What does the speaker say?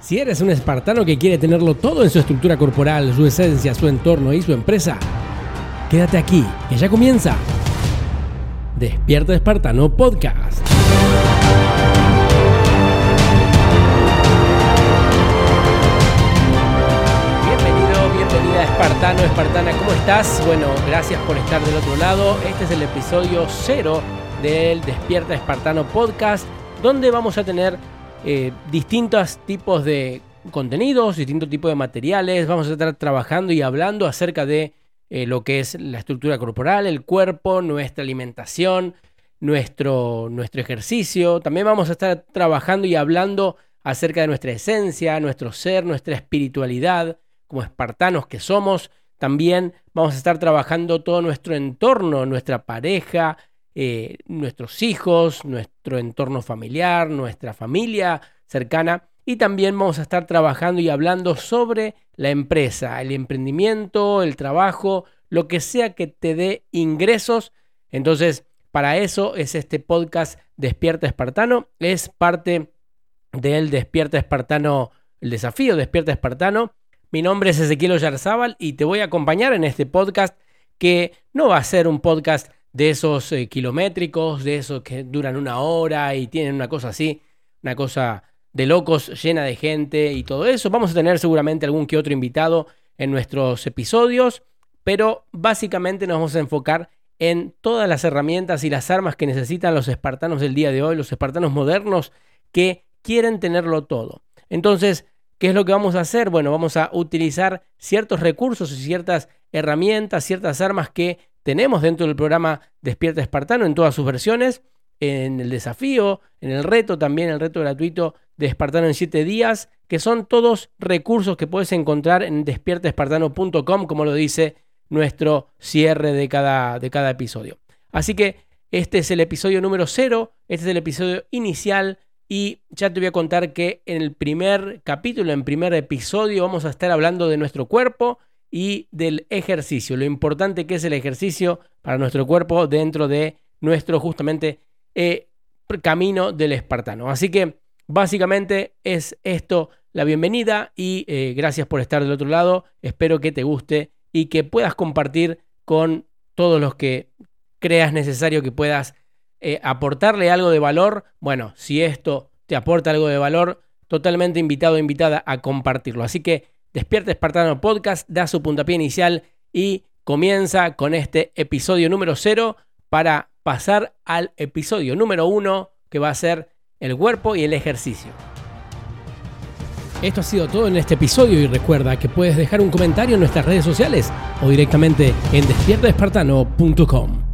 Si eres un espartano que quiere tenerlo todo en su estructura corporal, su esencia, su entorno y su empresa, quédate aquí, que ya comienza. Despierta Espartano Podcast. Bienvenido, bienvenida Espartano, Espartana, ¿cómo estás? Bueno, gracias por estar del otro lado. Este es el episodio cero del Despierta Espartano Podcast, donde vamos a tener eh, distintos tipos de contenidos, distintos tipos de materiales. Vamos a estar trabajando y hablando acerca de eh, lo que es la estructura corporal, el cuerpo, nuestra alimentación, nuestro, nuestro ejercicio. También vamos a estar trabajando y hablando acerca de nuestra esencia, nuestro ser, nuestra espiritualidad, como espartanos que somos. También vamos a estar trabajando todo nuestro entorno, nuestra pareja, eh, nuestros hijos, nuestro entorno familiar, nuestra familia cercana. Y también vamos a estar trabajando y hablando sobre la empresa, el emprendimiento, el trabajo, lo que sea que te dé ingresos. Entonces, para eso es este podcast Despierta Espartano. Es parte del Despierta Espartano, el desafío Despierta Espartano. Mi nombre es Ezequiel Oyarzábal y te voy a acompañar en este podcast que no va a ser un podcast de esos eh, kilométricos, de esos que duran una hora y tienen una cosa así, una cosa de locos llena de gente y todo eso. Vamos a tener seguramente algún que otro invitado en nuestros episodios, pero básicamente nos vamos a enfocar en todas las herramientas y las armas que necesitan los espartanos del día de hoy, los espartanos modernos que quieren tenerlo todo. Entonces, ¿qué es lo que vamos a hacer? Bueno, vamos a utilizar ciertos recursos y ciertas herramientas, ciertas armas que tenemos dentro del programa Despierta Espartano en todas sus versiones, en el desafío, en el reto también, el reto gratuito de Espartano en 7 días, que son todos recursos que puedes encontrar en despiertaespartano.com, como lo dice nuestro cierre de cada, de cada episodio. Así que este es el episodio número 0, este es el episodio inicial y ya te voy a contar que en el primer capítulo, en el primer episodio, vamos a estar hablando de nuestro cuerpo y del ejercicio, lo importante que es el ejercicio para nuestro cuerpo dentro de nuestro justamente eh, camino del espartano. Así que básicamente es esto la bienvenida y eh, gracias por estar del otro lado. Espero que te guste y que puedas compartir con todos los que creas necesario que puedas eh, aportarle algo de valor. Bueno, si esto te aporta algo de valor, totalmente invitado o invitada a compartirlo. Así que Despierta Espartano Podcast da su puntapié inicial y comienza con este episodio número 0 para pasar al episodio número 1 que va a ser el cuerpo y el ejercicio. Esto ha sido todo en este episodio y recuerda que puedes dejar un comentario en nuestras redes sociales o directamente en despiertaespartano.com.